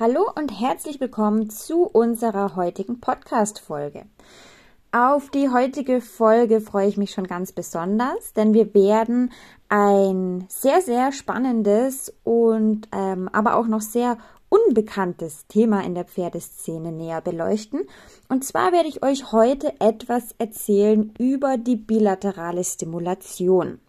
Hallo und herzlich willkommen zu unserer heutigen Podcast-Folge. Auf die heutige Folge freue ich mich schon ganz besonders, denn wir werden ein sehr, sehr spannendes und ähm, aber auch noch sehr unbekanntes Thema in der Pferdeszene näher beleuchten. Und zwar werde ich euch heute etwas erzählen über die bilaterale Stimulation.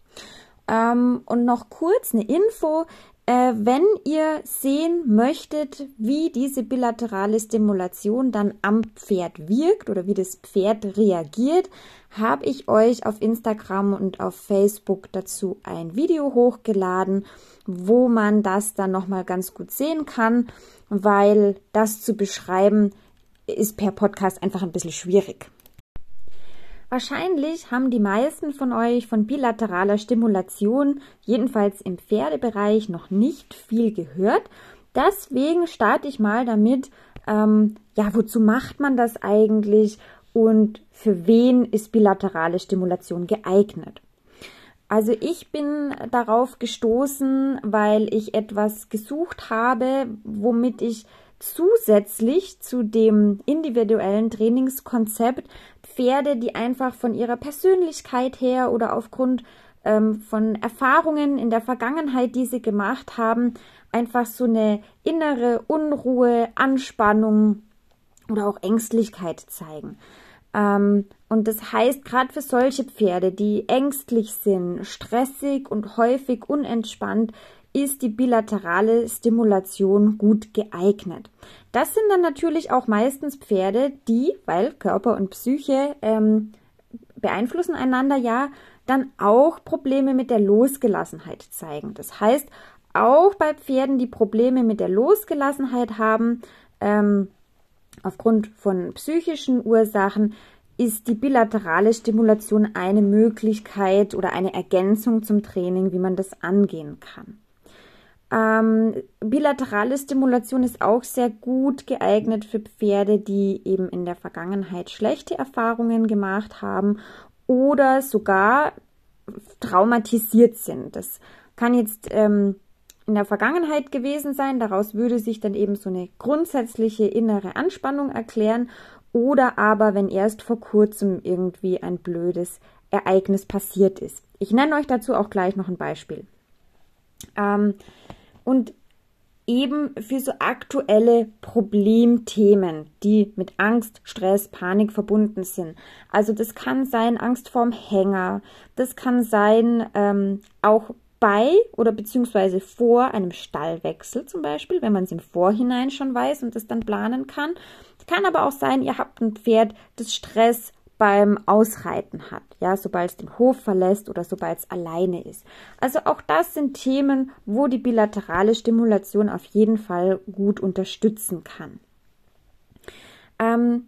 Ähm, und noch kurz eine Info. Äh, wenn ihr sehen möchtet, wie diese bilaterale Stimulation dann am Pferd wirkt oder wie das Pferd reagiert, habe ich euch auf Instagram und auf Facebook dazu ein Video hochgeladen, wo man das dann nochmal ganz gut sehen kann, weil das zu beschreiben ist per Podcast einfach ein bisschen schwierig. Wahrscheinlich haben die meisten von euch von bilateraler Stimulation, jedenfalls im Pferdebereich, noch nicht viel gehört. Deswegen starte ich mal damit, ähm, ja, wozu macht man das eigentlich und für wen ist bilaterale Stimulation geeignet? Also ich bin darauf gestoßen, weil ich etwas gesucht habe, womit ich zusätzlich zu dem individuellen Trainingskonzept Pferde, die einfach von ihrer Persönlichkeit her oder aufgrund ähm, von Erfahrungen in der Vergangenheit, die sie gemacht haben, einfach so eine innere Unruhe, Anspannung oder auch Ängstlichkeit zeigen. Ähm, und das heißt, gerade für solche Pferde, die ängstlich sind, stressig und häufig unentspannt, ist die bilaterale Stimulation gut geeignet. Das sind dann natürlich auch meistens Pferde, die, weil Körper und Psyche ähm, beeinflussen einander ja, dann auch Probleme mit der Losgelassenheit zeigen. Das heißt, auch bei Pferden, die Probleme mit der Losgelassenheit haben, ähm, aufgrund von psychischen Ursachen, ist die bilaterale Stimulation eine Möglichkeit oder eine Ergänzung zum Training, wie man das angehen kann. Ähm, bilaterale Stimulation ist auch sehr gut geeignet für Pferde, die eben in der Vergangenheit schlechte Erfahrungen gemacht haben oder sogar traumatisiert sind. Das kann jetzt ähm, in der Vergangenheit gewesen sein. Daraus würde sich dann eben so eine grundsätzliche innere Anspannung erklären. Oder aber, wenn erst vor kurzem irgendwie ein blödes Ereignis passiert ist. Ich nenne euch dazu auch gleich noch ein Beispiel. Ähm, und eben für so aktuelle Problemthemen, die mit Angst, Stress, Panik verbunden sind. Also das kann sein Angst vorm Hänger, das kann sein ähm, auch bei oder beziehungsweise vor einem Stallwechsel zum Beispiel, wenn man es im Vorhinein schon weiß und das dann planen kann. Es kann aber auch sein, ihr habt ein Pferd, das Stress beim Ausreiten hat, ja, sobald es den Hof verlässt oder sobald es alleine ist. Also auch das sind Themen, wo die bilaterale Stimulation auf jeden Fall gut unterstützen kann. Ähm,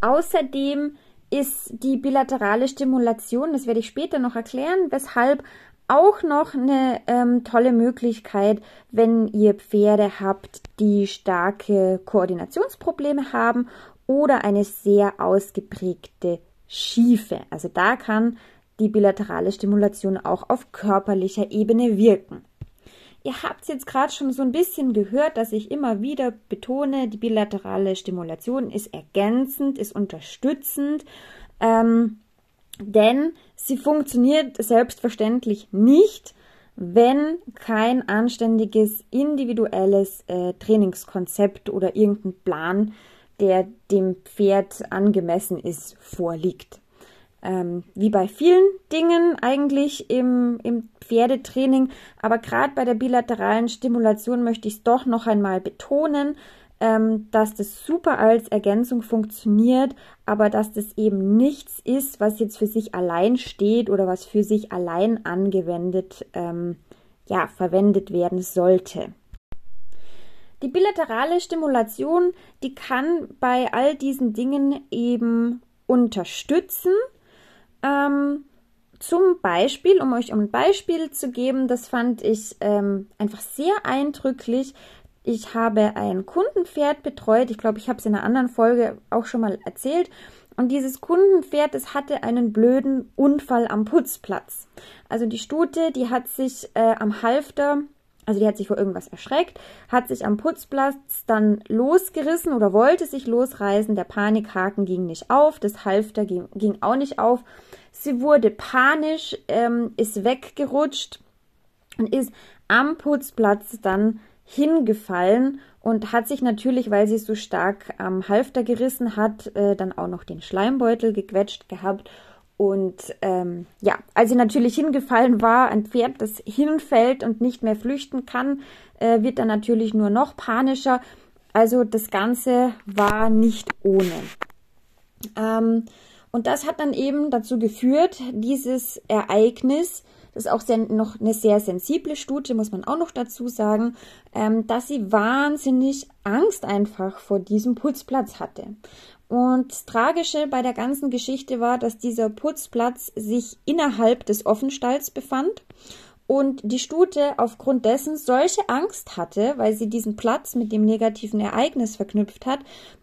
außerdem ist die bilaterale Stimulation, das werde ich später noch erklären, weshalb auch noch eine ähm, tolle Möglichkeit, wenn ihr Pferde habt, die starke Koordinationsprobleme haben oder eine sehr ausgeprägte Schiefe. Also da kann die bilaterale Stimulation auch auf körperlicher Ebene wirken. Ihr habt jetzt gerade schon so ein bisschen gehört, dass ich immer wieder betone, die bilaterale Stimulation ist ergänzend, ist unterstützend, ähm, denn sie funktioniert selbstverständlich nicht, wenn kein anständiges individuelles äh, Trainingskonzept oder irgendein Plan der dem Pferd angemessen ist, vorliegt. Ähm, wie bei vielen Dingen eigentlich im, im Pferdetraining, aber gerade bei der bilateralen Stimulation möchte ich es doch noch einmal betonen, ähm, dass das super als Ergänzung funktioniert, aber dass das eben nichts ist, was jetzt für sich allein steht oder was für sich allein angewendet, ähm, ja, verwendet werden sollte. Die bilaterale Stimulation, die kann bei all diesen Dingen eben unterstützen. Ähm, zum Beispiel, um euch ein Beispiel zu geben, das fand ich ähm, einfach sehr eindrücklich. Ich habe ein Kundenpferd betreut. Ich glaube, ich habe es in einer anderen Folge auch schon mal erzählt. Und dieses Kundenpferd, das hatte einen blöden Unfall am Putzplatz. Also die Stute, die hat sich äh, am Halfter Also die hat sich vor irgendwas erschreckt, hat sich am Putzplatz dann losgerissen oder wollte sich losreißen. Der Panikhaken ging nicht auf, das Halfter ging, ging auch nicht auf. Sie wurde panisch, ähm, ist weggerutscht und ist am Putzplatz dann hingefallen und hat sich natürlich, weil sie so stark am Halfter gerissen hat, äh, dann auch noch den Schleimbeutel gequetscht gehabt und ähm, ja, als sie natürlich hingefallen war, ein Pferd, das hinfällt und nicht mehr flüchten kann, äh, wird dann natürlich nur noch panischer. Also das Ganze war nicht ohne. Ähm, und das hat dann eben dazu geführt, dieses Ereignis, das ist auch sehr, noch eine sehr sensible Stute, muss man auch noch dazu sagen, ähm, dass sie wahnsinnig Angst einfach vor diesem Putzplatz hatte. Und das Tragische bei der ganzen Geschichte war, dass dieser Putzplatz sich innerhalb des Offenstalls befand und die Stute aufgrund dessen solche Angst hatte, weil sie diesen Platz mit dem negativen Ereignis verknüpft hat,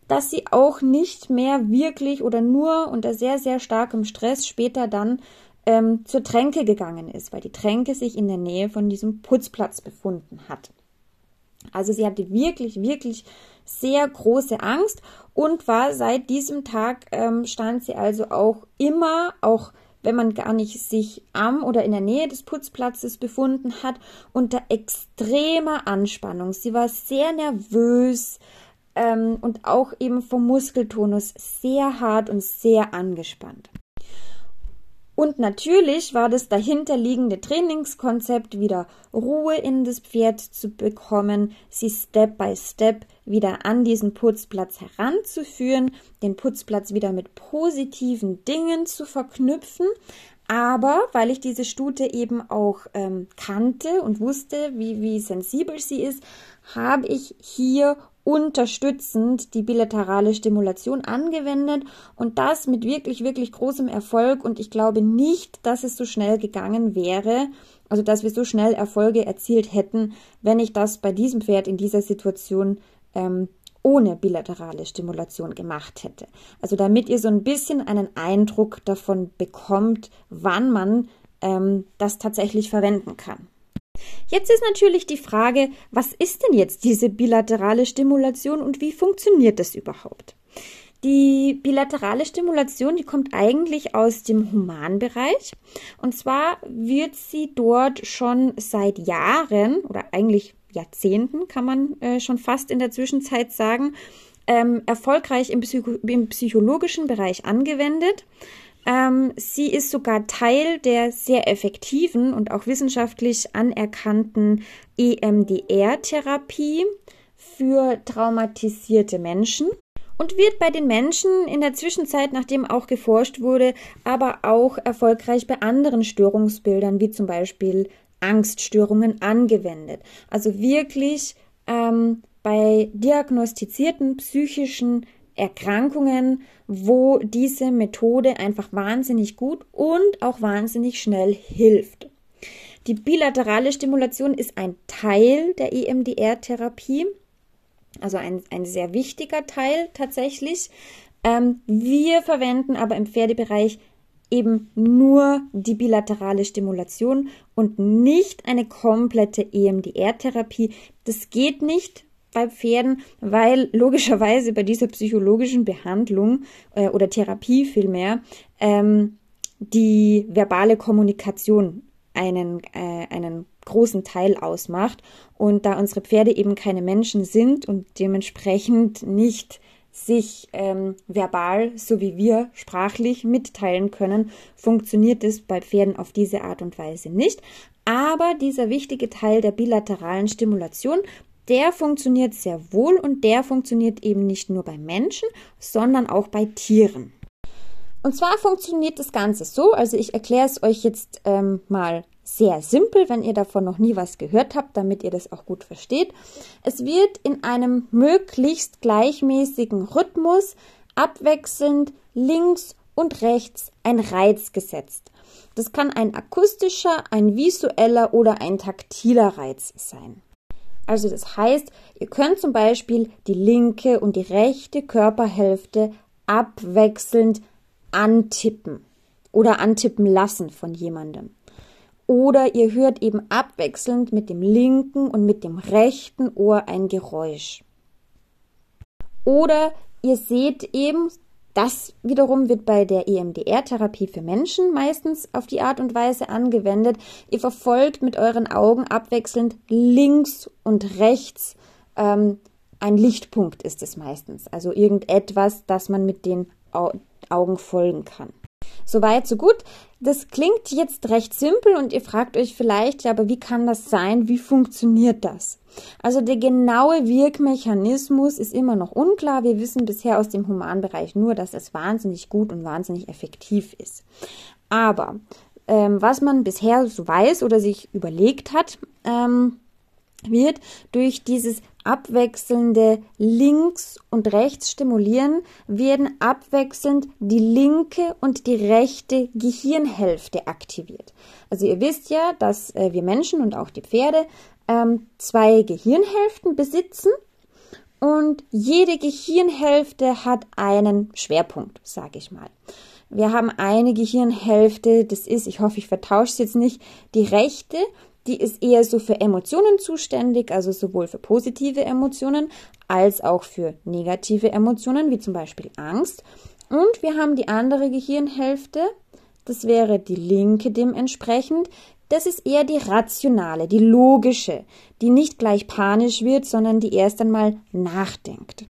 dass sie auch nicht mehr wirklich oder nur unter sehr, sehr starkem Stress später dann ähm, zur Tränke gegangen ist, weil die Tränke sich in der Nähe von diesem Putzplatz befunden hat. Also sie hatte wirklich, wirklich sehr große Angst und war seit diesem Tag ähm, stand sie also auch immer, auch wenn man gar nicht sich am oder in der Nähe des Putzplatzes befunden hat, unter extremer Anspannung. Sie war sehr nervös ähm, und auch eben vom Muskeltonus sehr hart und sehr angespannt. Und natürlich war das dahinterliegende Trainingskonzept wieder Ruhe in das Pferd zu bekommen, sie Step by Step wieder an diesen Putzplatz heranzuführen, den Putzplatz wieder mit positiven Dingen zu verknüpfen. Aber weil ich diese Stute eben auch ähm, kannte und wusste, wie, wie sensibel sie ist, habe ich hier unterstützend die bilaterale Stimulation angewendet und das mit wirklich, wirklich großem Erfolg. Und ich glaube nicht, dass es so schnell gegangen wäre, also dass wir so schnell Erfolge erzielt hätten, wenn ich das bei diesem Pferd in dieser Situation ähm, ohne bilaterale Stimulation gemacht hätte. Also damit ihr so ein bisschen einen Eindruck davon bekommt, wann man ähm, das tatsächlich verwenden kann. Jetzt ist natürlich die Frage, was ist denn jetzt diese bilaterale Stimulation und wie funktioniert das überhaupt? Die bilaterale Stimulation, die kommt eigentlich aus dem Humanbereich. Und zwar wird sie dort schon seit Jahren oder eigentlich Jahrzehnten, kann man äh, schon fast in der Zwischenzeit sagen, ähm, erfolgreich im, Psycho im psychologischen Bereich angewendet. Ähm, sie ist sogar Teil der sehr effektiven und auch wissenschaftlich anerkannten EMDR-Therapie für traumatisierte Menschen und wird bei den Menschen in der Zwischenzeit, nachdem auch geforscht wurde, aber auch erfolgreich bei anderen Störungsbildern, wie zum Beispiel Angststörungen, angewendet. Also wirklich ähm, bei diagnostizierten psychischen Erkrankungen, wo diese Methode einfach wahnsinnig gut und auch wahnsinnig schnell hilft. Die bilaterale Stimulation ist ein Teil der EMDR-Therapie, also ein, ein sehr wichtiger Teil tatsächlich. Ähm, wir verwenden aber im Pferdebereich eben nur die bilaterale Stimulation und nicht eine komplette EMDR-Therapie. Das geht nicht, bei Pferden, weil logischerweise bei dieser psychologischen Behandlung äh, oder Therapie vielmehr ähm, die verbale Kommunikation einen, äh, einen großen Teil ausmacht. Und da unsere Pferde eben keine Menschen sind und dementsprechend nicht sich ähm, verbal, so wie wir sprachlich mitteilen können, funktioniert es bei Pferden auf diese Art und Weise nicht. Aber dieser wichtige Teil der bilateralen Stimulation der funktioniert sehr wohl und der funktioniert eben nicht nur bei Menschen, sondern auch bei Tieren. Und zwar funktioniert das Ganze so, also ich erkläre es euch jetzt ähm, mal sehr simpel, wenn ihr davon noch nie was gehört habt, damit ihr das auch gut versteht. Es wird in einem möglichst gleichmäßigen Rhythmus abwechselnd links und rechts ein Reiz gesetzt. Das kann ein akustischer, ein visueller oder ein taktiler Reiz sein. Also das heißt, ihr könnt zum Beispiel die linke und die rechte Körperhälfte abwechselnd antippen oder antippen lassen von jemandem. oder ihr hört eben abwechselnd mit dem linken und mit dem rechten Ohr ein Geräusch. Oder ihr seht eben, das wiederum wird bei der EMDR-Therapie für Menschen meistens auf die Art und Weise angewendet. Ihr verfolgt mit euren Augen abwechselnd links und rechts ähm, ein Lichtpunkt ist es meistens. Also irgendetwas, das man mit den Augen folgen kann. Soweit, so gut. Das klingt jetzt recht simpel und ihr fragt euch vielleicht, ja, aber wie kann das sein? Wie funktioniert das? Also der genaue Wirkmechanismus ist immer noch unklar. Wir wissen bisher aus dem Humanbereich nur, dass es wahnsinnig gut und wahnsinnig effektiv ist. Aber ähm, was man bisher so weiß oder sich überlegt hat, ähm, wird durch dieses abwechselnde links und rechts stimulieren, werden abwechselnd die linke und die rechte Gehirnhälfte aktiviert. Also ihr wisst ja, dass äh, wir Menschen und auch die Pferde ähm, zwei Gehirnhälften besitzen und jede Gehirnhälfte hat einen Schwerpunkt, sage ich mal. Wir haben eine Gehirnhälfte, das ist, ich hoffe, ich vertausche es jetzt nicht, die rechte, die ist eher so für Emotionen zuständig, also sowohl für positive Emotionen als auch für negative Emotionen, wie zum Beispiel Angst. Und wir haben die andere Gehirnhälfte, das wäre die linke dementsprechend. Das ist eher die rationale, die logische, die nicht gleich panisch wird, sondern die erst einmal nachdenkt.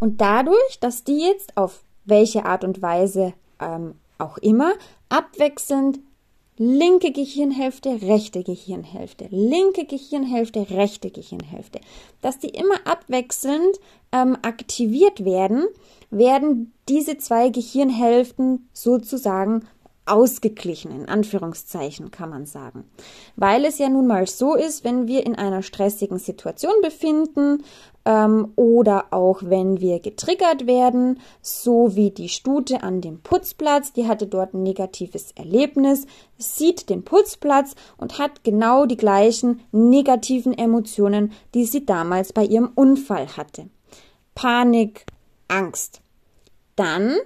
Und dadurch, dass die jetzt auf welche Art und Weise ähm, auch immer abwechselnd linke Gehirnhälfte, rechte Gehirnhälfte, linke Gehirnhälfte, rechte Gehirnhälfte, dass die immer abwechselnd ähm, aktiviert werden, werden diese zwei Gehirnhälften sozusagen ausgeglichen, in Anführungszeichen kann man sagen. Weil es ja nun mal so ist, wenn wir in einer stressigen Situation befinden ähm, oder auch wenn wir getriggert werden, so wie die Stute an dem Putzplatz, die hatte dort ein negatives Erlebnis, sieht den Putzplatz und hat genau die gleichen negativen Emotionen, die sie damals bei ihrem Unfall hatte. Panik, Angst. Dann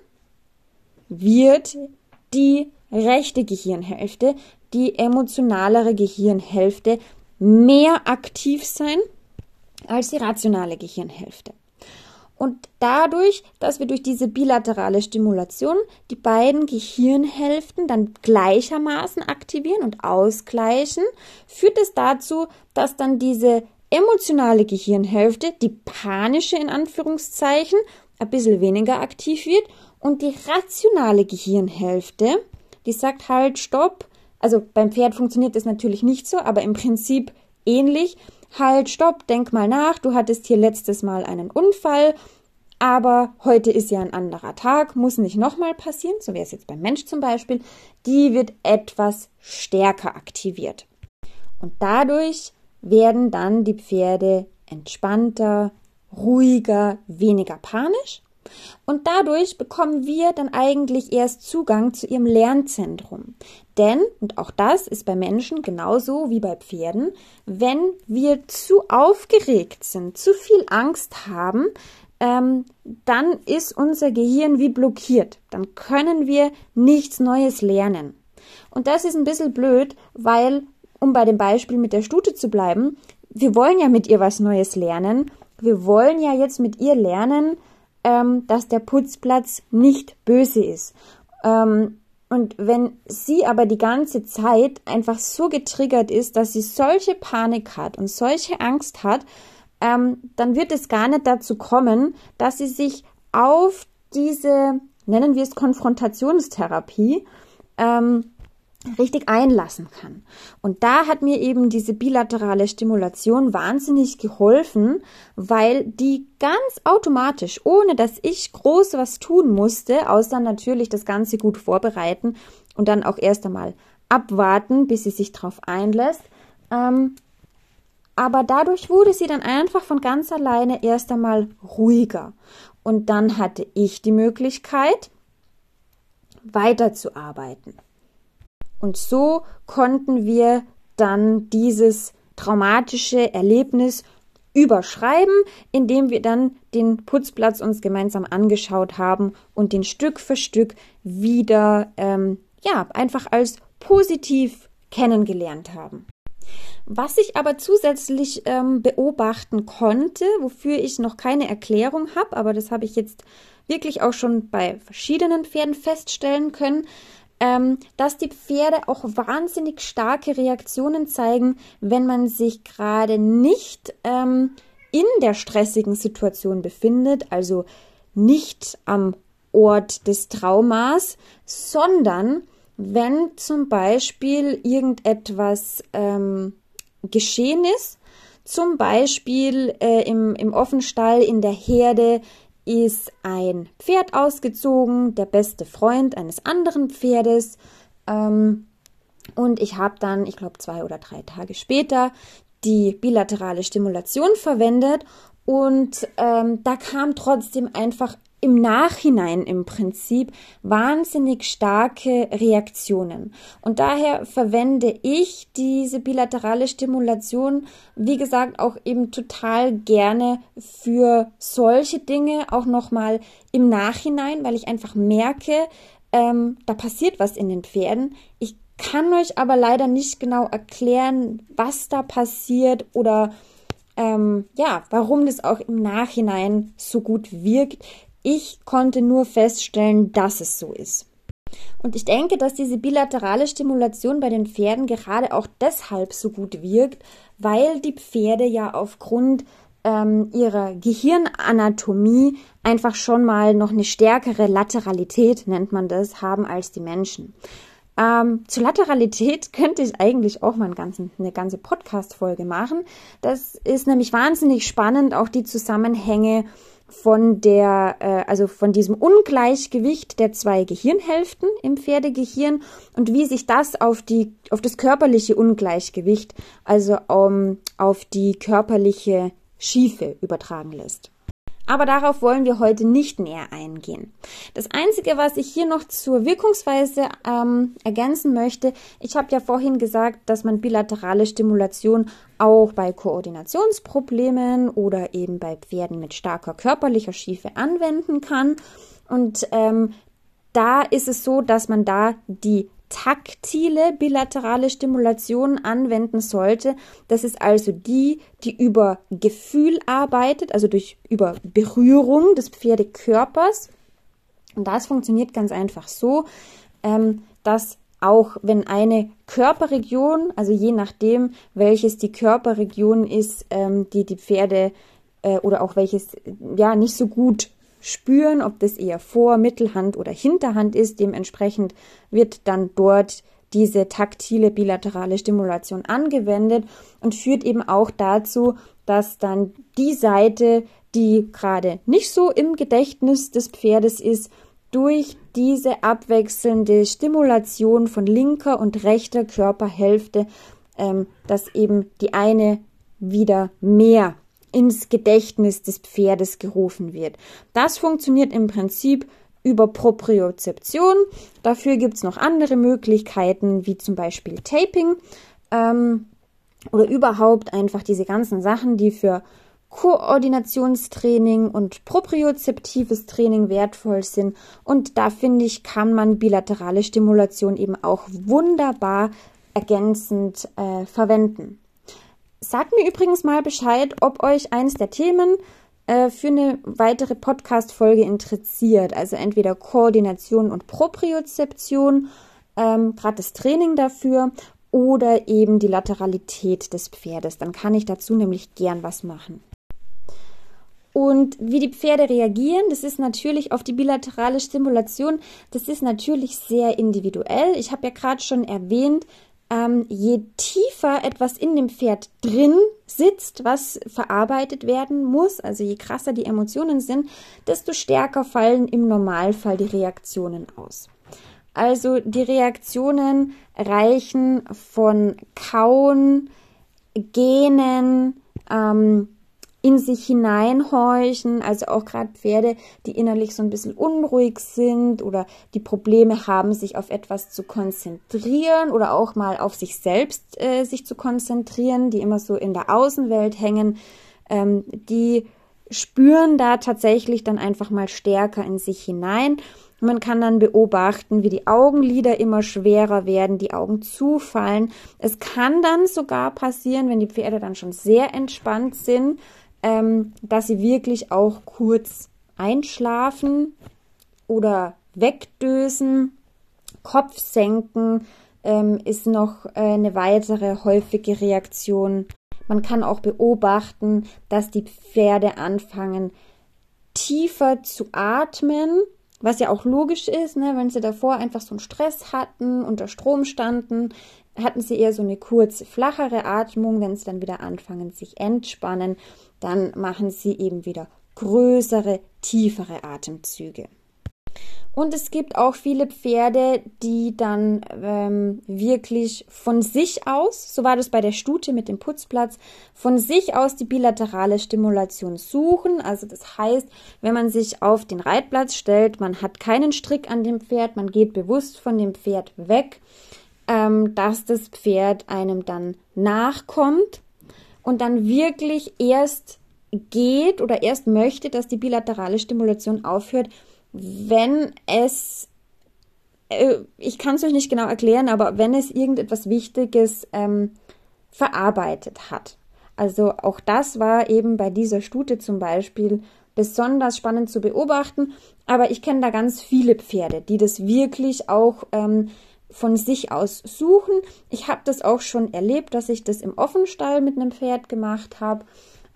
wird die rechte Gehirnhälfte, die emotionalere Gehirnhälfte, mehr aktiv sein als die rationale Gehirnhälfte. Und dadurch, dass wir durch diese bilaterale Stimulation die beiden Gehirnhälften dann gleichermaßen aktivieren und ausgleichen, führt es dazu, dass dann diese emotionale Gehirnhälfte, die panische in Anführungszeichen, ein bisschen weniger aktiv wird und die rationale Gehirnhälfte, die sagt halt, stopp. Also beim Pferd funktioniert das natürlich nicht so, aber im Prinzip ähnlich. Halt, stopp, denk mal nach, du hattest hier letztes Mal einen Unfall, aber heute ist ja ein anderer Tag, muss nicht nochmal passieren, so wäre es jetzt beim Mensch zum Beispiel. Die wird etwas stärker aktiviert. Und dadurch werden dann die Pferde entspannter, ruhiger, weniger panisch und dadurch bekommen wir dann eigentlich erst Zugang zu ihrem Lernzentrum. Denn, und auch das ist bei Menschen genauso wie bei Pferden, wenn wir zu aufgeregt sind, zu viel Angst haben, ähm, dann ist unser Gehirn wie blockiert. Dann können wir nichts Neues lernen. Und das ist ein bisschen blöd, weil, um bei dem Beispiel mit der Stute zu bleiben, wir wollen ja mit ihr was Neues lernen. Wir wollen ja jetzt mit ihr lernen, ähm, dass der Putzplatz nicht böse ist. Ähm, und wenn sie aber die ganze Zeit einfach so getriggert ist, dass sie solche Panik hat und solche Angst hat, ähm, dann wird es gar nicht dazu kommen, dass sie sich auf diese, nennen wir es Konfrontationstherapie, ähm, richtig einlassen kann. Und da hat mir eben diese bilaterale Stimulation wahnsinnig geholfen, weil die ganz automatisch, ohne dass ich groß was tun musste, außer natürlich das Ganze gut vorbereiten und dann auch erst einmal abwarten, bis sie sich darauf einlässt. Ähm, aber dadurch wurde sie dann einfach von ganz alleine erst einmal ruhiger. Und dann hatte ich die Möglichkeit, weiterzuarbeiten. Und so konnten wir dann dieses traumatische Erlebnis überschreiben, indem wir dann den Putzplatz uns gemeinsam angeschaut haben und den Stück für Stück wieder ähm, ja einfach als positiv kennengelernt haben. Was ich aber zusätzlich ähm, beobachten konnte, wofür ich noch keine Erklärung habe, aber das habe ich jetzt wirklich auch schon bei verschiedenen Pferden feststellen können, ähm, dass die Pferde auch wahnsinnig starke Reaktionen zeigen, wenn man sich gerade nicht ähm, in der stressigen Situation befindet, also nicht am Ort des Traumas, sondern wenn zum Beispiel irgendetwas ähm, geschehen ist, zum Beispiel äh, im, im Offenstall in der Herde ist ein Pferd ausgezogen, der beste Freund eines anderen Pferdes. Ähm, und ich habe dann, ich glaube, zwei oder drei Tage später die bilaterale Stimulation verwendet. Und ähm, da kam trotzdem einfach im Nachhinein im Prinzip wahnsinnig starke Reaktionen. Und daher verwende ich diese bilaterale Stimulation, wie gesagt, auch eben total gerne für solche Dinge, auch nochmal im Nachhinein, weil ich einfach merke, ähm, da passiert was in den Pferden. Ich kann euch aber leider nicht genau erklären, was da passiert oder ähm, ja, warum das auch im Nachhinein so gut wirkt. Ich konnte nur feststellen, dass es so ist. Und ich denke, dass diese bilaterale Stimulation bei den Pferden gerade auch deshalb so gut wirkt, weil die Pferde ja aufgrund ähm, ihrer Gehirnanatomie einfach schon mal noch eine stärkere Lateralität, nennt man das, haben als die Menschen. Ähm, zur Lateralität könnte ich eigentlich auch mal einen ganzen, eine ganze Podcast-Folge machen. Das ist nämlich wahnsinnig spannend, auch die Zusammenhänge von der, äh, also von diesem Ungleichgewicht der zwei Gehirnhälften im Pferdegehirn und wie sich das auf die, auf das körperliche Ungleichgewicht, also um, auf die körperliche Schiefe übertragen lässt. Aber darauf wollen wir heute nicht näher eingehen. Das Einzige, was ich hier noch zur Wirkungsweise ähm, ergänzen möchte, ich habe ja vorhin gesagt, dass man bilaterale Stimulation auch bei Koordinationsproblemen oder eben bei Pferden mit starker körperlicher Schiefe anwenden kann. Und ähm, da ist es so, dass man da die taktile bilaterale Stimulation anwenden sollte. Das ist also die, die über Gefühl arbeitet, also durch über Berührung des Pferdekörpers. Und das funktioniert ganz einfach so, ähm, dass auch wenn eine Körperregion, also je nachdem, welches die Körperregion ist, ähm, die die Pferde äh, oder auch welches ja nicht so gut spüren, ob das eher Vor-, Mittelhand oder Hinterhand ist. Dementsprechend wird dann dort diese taktile bilaterale Stimulation angewendet und führt eben auch dazu, dass dann die Seite, die gerade nicht so im Gedächtnis des Pferdes ist, durch diese abwechselnde Stimulation von linker und rechter Körperhälfte, ähm, dass eben die eine wieder mehr ins Gedächtnis des Pferdes gerufen wird. Das funktioniert im Prinzip über Propriozeption. Dafür gibt es noch andere Möglichkeiten, wie zum Beispiel Taping ähm, oder überhaupt einfach diese ganzen Sachen, die für Koordinationstraining und propriozeptives Training wertvoll sind. Und da finde ich, kann man bilaterale Stimulation eben auch wunderbar ergänzend äh, verwenden. Sagt mir übrigens mal Bescheid, ob euch eines der Themen äh, für eine weitere Podcast-Folge interessiert. Also entweder Koordination und Propriozeption, ähm, gerade das Training dafür oder eben die Lateralität des Pferdes. Dann kann ich dazu nämlich gern was machen. Und wie die Pferde reagieren, das ist natürlich auf die bilaterale Stimulation, das ist natürlich sehr individuell. Ich habe ja gerade schon erwähnt, ähm, je tiefer etwas in dem Pferd drin sitzt, was verarbeitet werden muss, also je krasser die Emotionen sind, desto stärker fallen im Normalfall die Reaktionen aus. Also die Reaktionen reichen von Kauen, Gähnen, ähm, in sich hineinhorchen, also auch gerade Pferde, die innerlich so ein bisschen unruhig sind oder die Probleme haben, sich auf etwas zu konzentrieren oder auch mal auf sich selbst äh, sich zu konzentrieren, die immer so in der Außenwelt hängen, ähm, die spüren da tatsächlich dann einfach mal stärker in sich hinein. Man kann dann beobachten, wie die Augenlider immer schwerer werden, die Augen zufallen. Es kann dann sogar passieren, wenn die Pferde dann schon sehr entspannt sind, ähm, dass sie wirklich auch kurz einschlafen oder wegdösen. Kopf senken ähm, ist noch äh, eine weitere häufige Reaktion. Man kann auch beobachten, dass die Pferde anfangen, tiefer zu atmen, was ja auch logisch ist, ne? wenn sie davor einfach so einen Stress hatten, unter Strom standen, hatten sie eher so eine kurze, flachere Atmung. Wenn sie dann wieder anfangen, sich entspannen, dann machen sie eben wieder größere, tiefere Atemzüge. Und es gibt auch viele Pferde, die dann ähm, wirklich von sich aus, so war das bei der Stute mit dem Putzplatz, von sich aus die bilaterale Stimulation suchen. Also das heißt, wenn man sich auf den Reitplatz stellt, man hat keinen Strick an dem Pferd, man geht bewusst von dem Pferd weg, ähm, dass das Pferd einem dann nachkommt und dann wirklich erst geht oder erst möchte, dass die bilaterale Stimulation aufhört, wenn es, äh, ich kann es euch nicht genau erklären, aber wenn es irgendetwas Wichtiges ähm, verarbeitet hat. Also auch das war eben bei dieser Stute zum Beispiel besonders spannend zu beobachten. Aber ich kenne da ganz viele Pferde, die das wirklich auch ähm, von sich aus suchen. Ich habe das auch schon erlebt, dass ich das im Offenstall mit einem Pferd gemacht habe.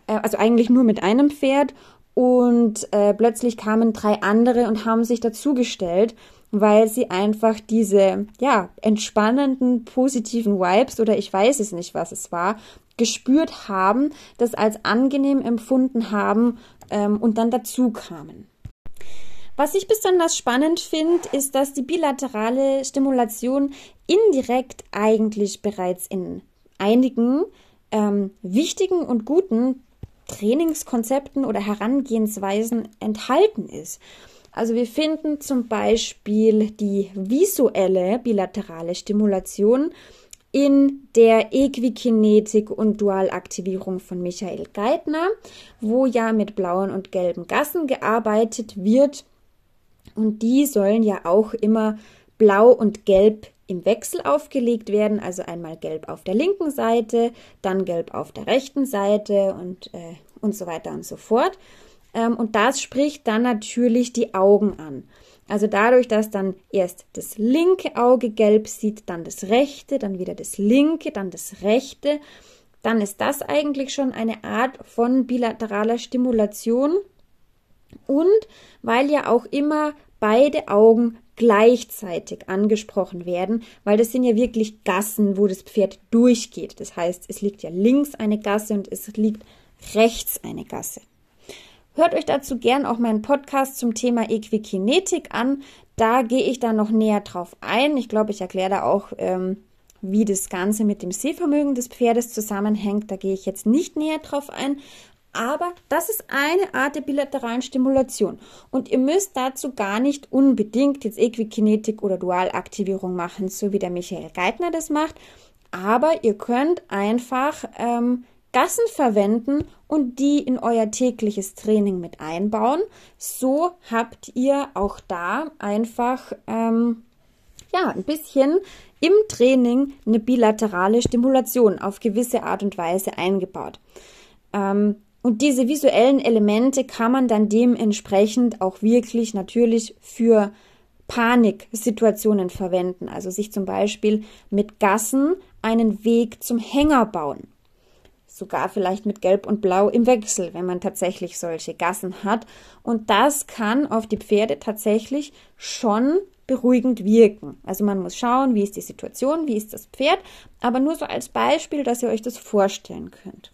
Äh, also eigentlich nur mit einem Pferd und äh, plötzlich kamen drei andere und haben sich dazugestellt, weil sie einfach diese, ja, entspannenden, positiven Vibes oder ich weiß es nicht, was es war, gespürt haben, das als angenehm empfunden haben ähm, und dann dazu kamen. Was ich besonders spannend finde, ist, dass die bilaterale Stimulation indirekt eigentlich bereits in einigen ähm, wichtigen und guten Trainingskonzepten oder Herangehensweisen enthalten ist. Also wir finden zum Beispiel die visuelle bilaterale Stimulation in der Equikinetik und Dualaktivierung von Michael Geithner, wo ja mit blauen und gelben Gassen gearbeitet wird. Und die sollen ja auch immer blau und gelb im Wechsel aufgelegt werden, also einmal gelb auf der linken Seite, dann gelb auf der rechten Seite und, äh, und so weiter und so fort. Ähm, und das spricht dann natürlich die Augen an. Also dadurch, dass dann erst das linke Auge gelb sieht, dann das rechte, dann wieder das linke, dann das rechte, dann ist das eigentlich schon eine Art von bilateraler Stimulation. Und weil ja auch immer beide Augen gleichzeitig angesprochen werden, weil das sind ja wirklich Gassen, wo das Pferd durchgeht. Das heißt, es liegt ja links eine Gasse und es liegt rechts eine Gasse. Hört euch dazu gern auch meinen Podcast zum Thema Equikinetik an. Da gehe ich da noch näher drauf ein. Ich glaube, ich erkläre da auch, ähm, wie das Ganze mit dem Sehvermögen des Pferdes zusammenhängt. Da gehe ich jetzt nicht näher drauf ein. Aber das ist eine Art der bilateralen Stimulation. Und ihr müsst dazu gar nicht unbedingt jetzt Equikinetik oder Dualaktivierung machen, so wie der Michael Geithner das macht. Aber ihr könnt einfach ähm, Gassen verwenden und die in euer tägliches Training mit einbauen. So habt ihr auch da einfach ähm, ja ein bisschen im Training eine bilaterale Stimulation auf gewisse Art und Weise eingebaut. Ähm, und diese visuellen Elemente kann man dann dementsprechend auch wirklich natürlich für Paniksituationen verwenden. Also sich zum Beispiel mit Gassen einen Weg zum Hänger bauen. Sogar vielleicht mit Gelb und Blau im Wechsel, wenn man tatsächlich solche Gassen hat. Und das kann auf die Pferde tatsächlich schon beruhigend wirken. Also man muss schauen, wie ist die Situation, wie ist das Pferd, aber nur so als Beispiel, dass ihr euch das vorstellen könnt.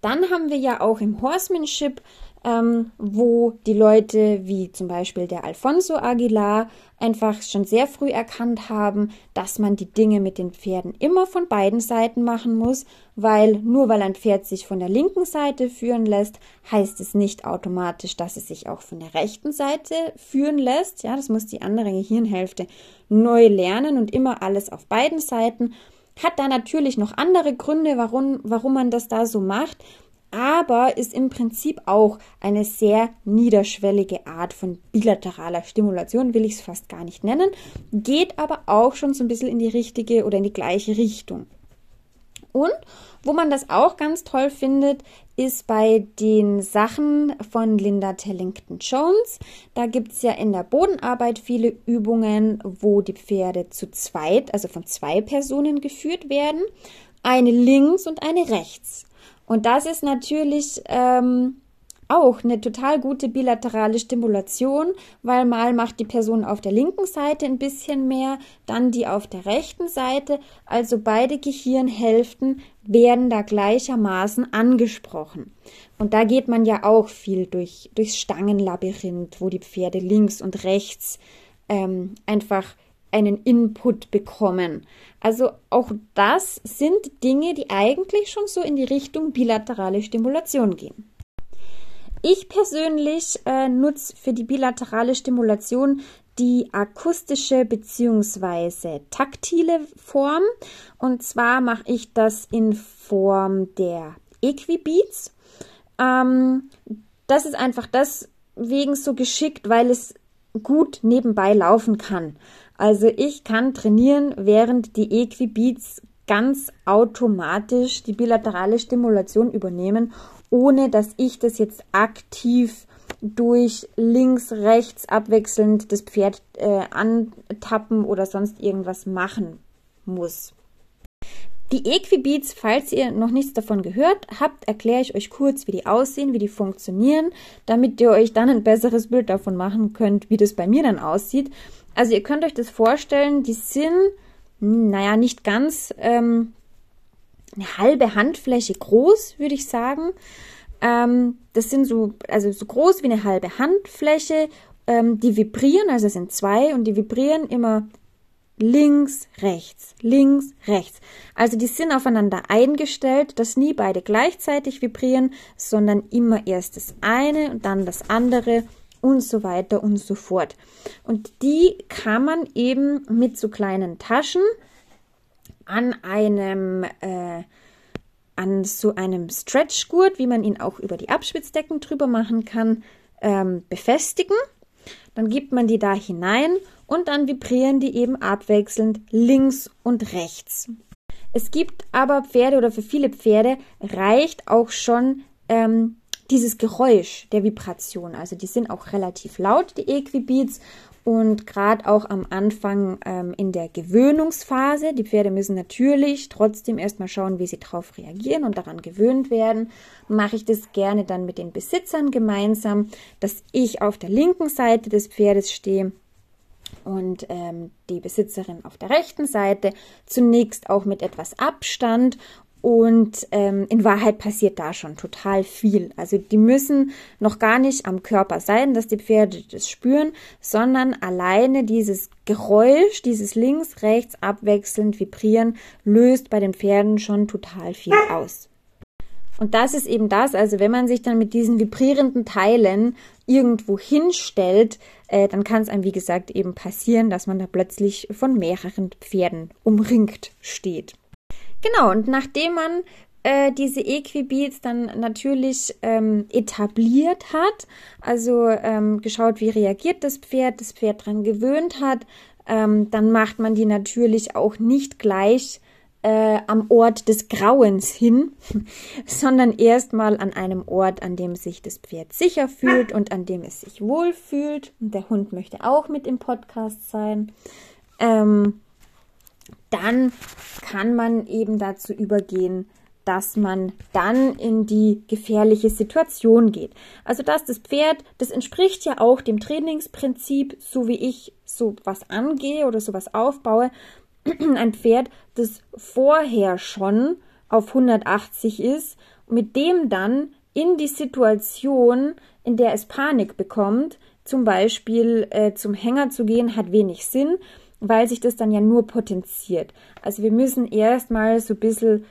Dann haben wir ja auch im Horsemanship, ähm, wo die Leute wie zum Beispiel der Alfonso Aguilar einfach schon sehr früh erkannt haben, dass man die Dinge mit den Pferden immer von beiden Seiten machen muss, weil nur weil ein Pferd sich von der linken Seite führen lässt, heißt es nicht automatisch, dass es sich auch von der rechten Seite führen lässt. Ja, das muss die andere Gehirnhälfte neu lernen und immer alles auf beiden Seiten hat da natürlich noch andere Gründe, warum, warum man das da so macht. aber ist im Prinzip auch eine sehr niederschwellige Art von bilateraler Stimulation, will ich es fast gar nicht nennen, geht aber auch schon so ein bisschen in die richtige oder in die gleiche Richtung. Und wo man das auch ganz toll findet, ist bei den Sachen von Linda Tellington Jones. Da gibt es ja in der Bodenarbeit viele Übungen, wo die Pferde zu zweit, also von zwei Personen geführt werden. Eine links und eine rechts. Und das ist natürlich ähm, auch eine total gute bilaterale Stimulation, weil mal macht die Person auf der linken Seite ein bisschen mehr, dann die auf der rechten Seite. Also beide Gehirnhälften werden da gleichermaßen angesprochen. Und da geht man ja auch viel durch, durchs Stangenlabyrinth, wo die Pferde links und rechts ähm, einfach einen Input bekommen. Also auch das sind Dinge, die eigentlich schon so in die Richtung bilaterale Stimulation gehen. Ich persönlich äh, nutze für die bilaterale Stimulation die akustische bzw. taktile Form. Und zwar mache ich das in Form der Equibeats. Ähm, das ist einfach deswegen so geschickt, weil es gut nebenbei laufen kann. Also ich kann trainieren, während die Equibeats ganz automatisch die bilaterale Stimulation übernehmen, ohne dass ich das jetzt aktiv durch links, rechts abwechselnd das Pferd äh, antappen oder sonst irgendwas machen muss. Die Equibeats, falls ihr noch nichts davon gehört habt, erkläre ich euch kurz, wie die aussehen, wie die funktionieren, damit ihr euch dann ein besseres Bild davon machen könnt, wie das bei mir dann aussieht. Also ihr könnt euch das vorstellen, die sind, hm, naja, nicht ganz ähm, eine halbe Handfläche groß, würde ich sagen. Ähm, das sind so, also so groß wie eine halbe Handfläche. Ähm, die vibrieren, also es sind zwei und die vibrieren immer links, rechts, links, rechts. Also die sind aufeinander eingestellt, dass nie beide gleichzeitig vibrieren, sondern immer erst das eine und dann das andere und so weiter und so fort. Und die kann man eben mit so kleinen Taschen an einem äh, an so einem Stretchgurt, wie man ihn auch über die Abschwitzdecken drüber machen kann, ähm, befestigen. Dann gibt man die da hinein und dann vibrieren die eben abwechselnd links und rechts. Es gibt aber Pferde oder für viele Pferde reicht auch schon ähm, dieses Geräusch der Vibration. Also die sind auch relativ laut, die Equibeats. Und gerade auch am Anfang ähm, in der Gewöhnungsphase, die Pferde müssen natürlich trotzdem erstmal schauen, wie sie darauf reagieren und daran gewöhnt werden, mache ich das gerne dann mit den Besitzern gemeinsam, dass ich auf der linken Seite des Pferdes stehe und ähm, die Besitzerin auf der rechten Seite, zunächst auch mit etwas Abstand und ähm, in Wahrheit passiert da schon total viel. Also die müssen noch gar nicht am Körper sein, dass die Pferde das spüren, sondern alleine dieses Geräusch, dieses links, rechts abwechselnd vibrieren, löst bei den Pferden schon total viel aus. Und das ist eben das, also wenn man sich dann mit diesen vibrierenden Teilen irgendwo hinstellt, äh, dann kann es einem, wie gesagt, eben passieren, dass man da plötzlich von mehreren Pferden umringt steht. Genau, und nachdem man äh, diese Equibeats dann natürlich ähm, etabliert hat, also ähm, geschaut, wie reagiert das Pferd, das Pferd dran gewöhnt hat, ähm, dann macht man die natürlich auch nicht gleich äh, am Ort des Grauens hin, sondern erstmal an einem Ort, an dem sich das Pferd sicher fühlt und an dem es sich wohl fühlt. Und der Hund möchte auch mit im Podcast sein. Ähm, dann kann man eben dazu übergehen, dass man dann in die gefährliche Situation geht. Also dass das Pferd, das entspricht ja auch dem Trainingsprinzip, so wie ich so was angehe oder sowas aufbaue. Ein Pferd, das vorher schon auf 180 ist, mit dem dann in die Situation, in der es Panik bekommt, zum Beispiel äh, zum Hänger zu gehen, hat wenig Sinn weil sich das dann ja nur potenziert. Also wir müssen erstmal so ein bisschen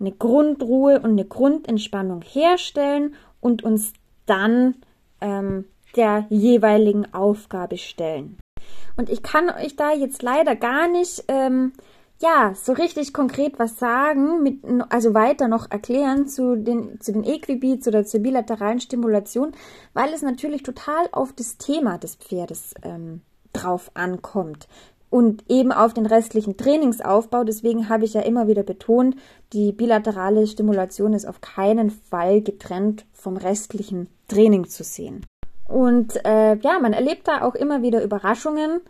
eine Grundruhe und eine Grundentspannung herstellen und uns dann ähm, der jeweiligen Aufgabe stellen. Und ich kann euch da jetzt leider gar nicht ähm, ja, so richtig konkret was sagen, mit, also weiter noch erklären zu den, zu den Equibeats oder zur bilateralen Stimulation, weil es natürlich total auf das Thema des Pferdes ähm, drauf ankommt und eben auf den restlichen Trainingsaufbau. Deswegen habe ich ja immer wieder betont, die bilaterale Stimulation ist auf keinen Fall getrennt vom restlichen Training zu sehen. Und äh, ja, man erlebt da auch immer wieder Überraschungen.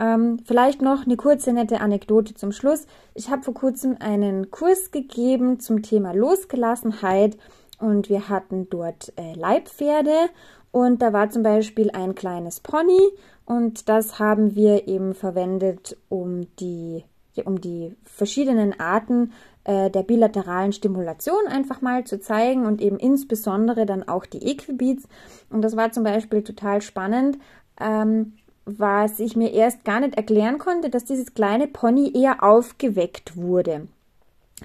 Ähm, vielleicht noch eine kurze nette Anekdote zum Schluss. Ich habe vor kurzem einen Kurs gegeben zum Thema Losgelassenheit und wir hatten dort äh, Leibpferde und da war zum Beispiel ein kleines Pony und das haben wir eben verwendet, um die, um die verschiedenen Arten äh, der bilateralen Stimulation einfach mal zu zeigen und eben insbesondere dann auch die Equibeats. Und das war zum Beispiel total spannend, ähm, was ich mir erst gar nicht erklären konnte, dass dieses kleine Pony eher aufgeweckt wurde.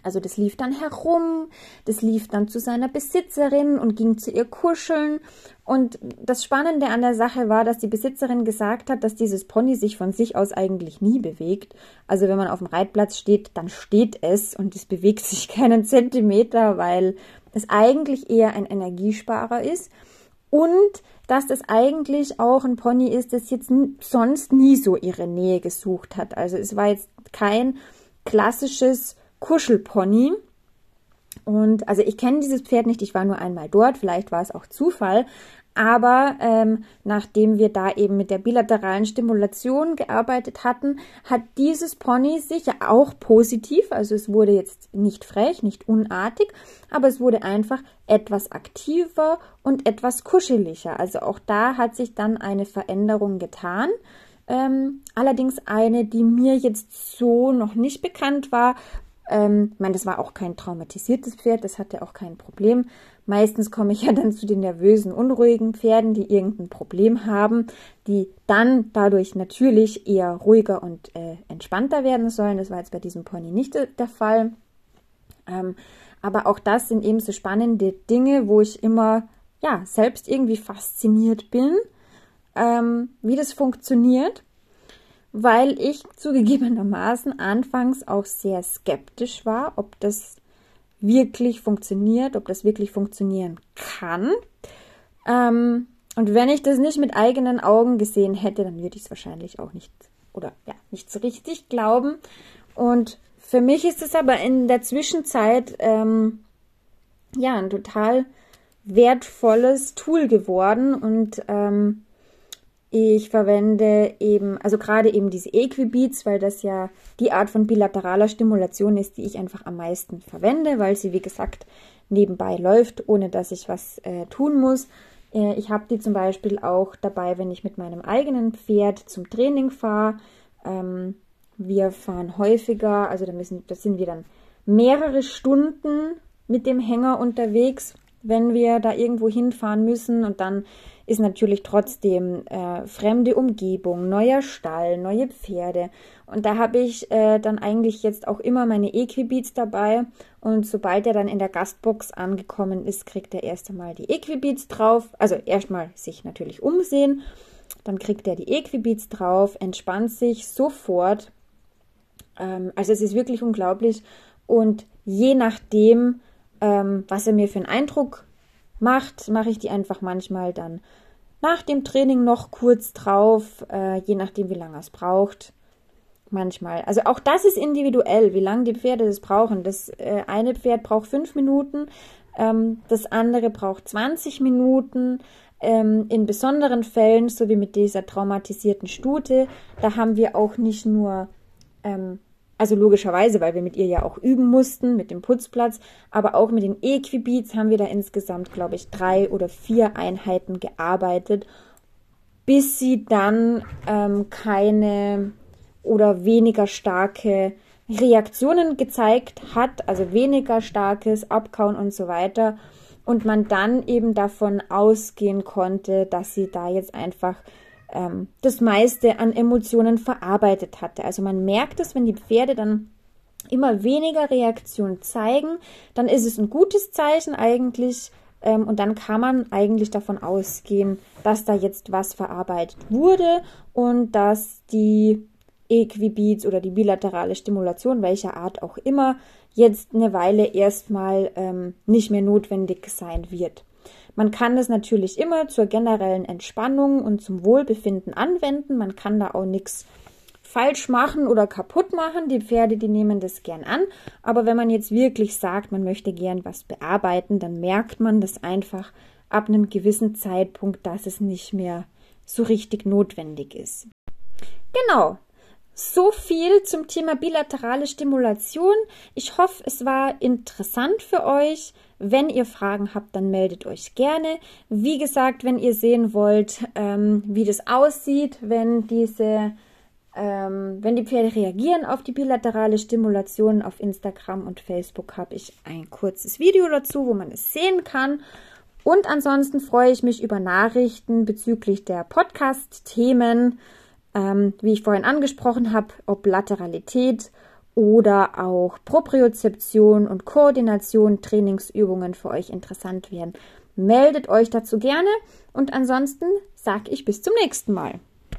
Also das lief dann herum, das lief dann zu seiner Besitzerin und ging zu ihr kuscheln. Und das Spannende an der Sache war, dass die Besitzerin gesagt hat, dass dieses Pony sich von sich aus eigentlich nie bewegt. Also wenn man auf dem Reitplatz steht, dann steht es und es bewegt sich keinen Zentimeter, weil es eigentlich eher ein Energiesparer ist. Und dass das eigentlich auch ein Pony ist, das jetzt sonst nie so ihre Nähe gesucht hat. Also es war jetzt kein klassisches Kuschelpony. Und also ich kenne dieses Pferd nicht, ich war nur einmal dort, vielleicht war es auch Zufall, aber ähm, nachdem wir da eben mit der bilateralen Stimulation gearbeitet hatten, hat dieses Pony sich auch positiv, also es wurde jetzt nicht frech, nicht unartig, aber es wurde einfach etwas aktiver und etwas kuscheliger. Also auch da hat sich dann eine Veränderung getan. Ähm, allerdings eine, die mir jetzt so noch nicht bekannt war, ähm, ich meine, das war auch kein traumatisiertes Pferd, das hatte auch kein Problem. Meistens komme ich ja dann zu den nervösen, unruhigen Pferden, die irgendein Problem haben, die dann dadurch natürlich eher ruhiger und äh, entspannter werden sollen. Das war jetzt bei diesem Pony nicht der Fall. Ähm, aber auch das sind eben so spannende Dinge, wo ich immer ja selbst irgendwie fasziniert bin, ähm, wie das funktioniert weil ich zugegebenermaßen anfangs auch sehr skeptisch war, ob das wirklich funktioniert, ob das wirklich funktionieren kann. Ähm, und wenn ich das nicht mit eigenen Augen gesehen hätte, dann würde ich es wahrscheinlich auch nicht oder ja, nicht so richtig glauben. Und für mich ist es aber in der Zwischenzeit ähm, ja ein total wertvolles Tool geworden und ähm, ich verwende eben, also gerade eben diese Equibeats, weil das ja die Art von bilateraler Stimulation ist, die ich einfach am meisten verwende, weil sie, wie gesagt, nebenbei läuft, ohne dass ich was äh, tun muss. Äh, ich habe die zum Beispiel auch dabei, wenn ich mit meinem eigenen Pferd zum Training fahre. Ähm, wir fahren häufiger, also da, müssen, da sind wir dann mehrere Stunden mit dem Hänger unterwegs, wenn wir da irgendwo hinfahren müssen und dann ist natürlich trotzdem äh, fremde Umgebung, neuer Stall, neue Pferde. Und da habe ich äh, dann eigentlich jetzt auch immer meine Equibeats dabei. Und sobald er dann in der Gastbox angekommen ist, kriegt er erst einmal die Equibeats drauf. Also erstmal sich natürlich umsehen. Dann kriegt er die Equibeats drauf, entspannt sich sofort. Ähm, also es ist wirklich unglaublich. Und je nachdem, ähm, was er mir für einen Eindruck macht, mache ich die einfach manchmal dann nach dem Training noch kurz drauf, äh, je nachdem, wie lange es braucht. Manchmal. Also auch das ist individuell, wie lange die Pferde das brauchen. Das äh, eine Pferd braucht fünf Minuten, ähm, das andere braucht 20 Minuten. Ähm, in besonderen Fällen, so wie mit dieser traumatisierten Stute, da haben wir auch nicht nur ähm, also logischerweise, weil wir mit ihr ja auch üben mussten, mit dem Putzplatz, aber auch mit den Equibeats haben wir da insgesamt, glaube ich, drei oder vier Einheiten gearbeitet, bis sie dann ähm, keine oder weniger starke Reaktionen gezeigt hat, also weniger starkes Abkauen und so weiter. Und man dann eben davon ausgehen konnte, dass sie da jetzt einfach ähm, das meiste an Emotionen verarbeitet hatte. Also man merkt es, wenn die Pferde dann immer weniger Reaktion zeigen, dann ist es ein gutes Zeichen eigentlich. Ähm, und dann kann man eigentlich davon ausgehen, dass da jetzt was verarbeitet wurde und dass die Equibeats oder die bilaterale Stimulation, welcher Art auch immer, jetzt eine Weile erstmal ähm, nicht mehr notwendig sein wird. Man kann es natürlich immer zur generellen Entspannung und zum Wohlbefinden anwenden. Man kann da auch nichts falsch machen oder kaputt machen. Die Pferde, die nehmen das gern an. Aber wenn man jetzt wirklich sagt, man möchte gern was bearbeiten, dann merkt man das einfach ab einem gewissen Zeitpunkt, dass es nicht mehr so richtig notwendig ist. Genau, so viel zum Thema bilaterale Stimulation. Ich hoffe, es war interessant für euch. Wenn ihr Fragen habt, dann meldet euch gerne. Wie gesagt, wenn ihr sehen wollt, ähm, wie das aussieht, wenn diese, ähm, wenn die Pferde reagieren auf die bilaterale Stimulation auf Instagram und Facebook, habe ich ein kurzes Video dazu, wo man es sehen kann. Und ansonsten freue ich mich über Nachrichten bezüglich der Podcast-Themen ähm, wie ich vorhin angesprochen habe, ob Lateralität oder auch Propriozeption und Koordination Trainingsübungen für euch interessant wären. Meldet euch dazu gerne und ansonsten sage ich bis zum nächsten Mal.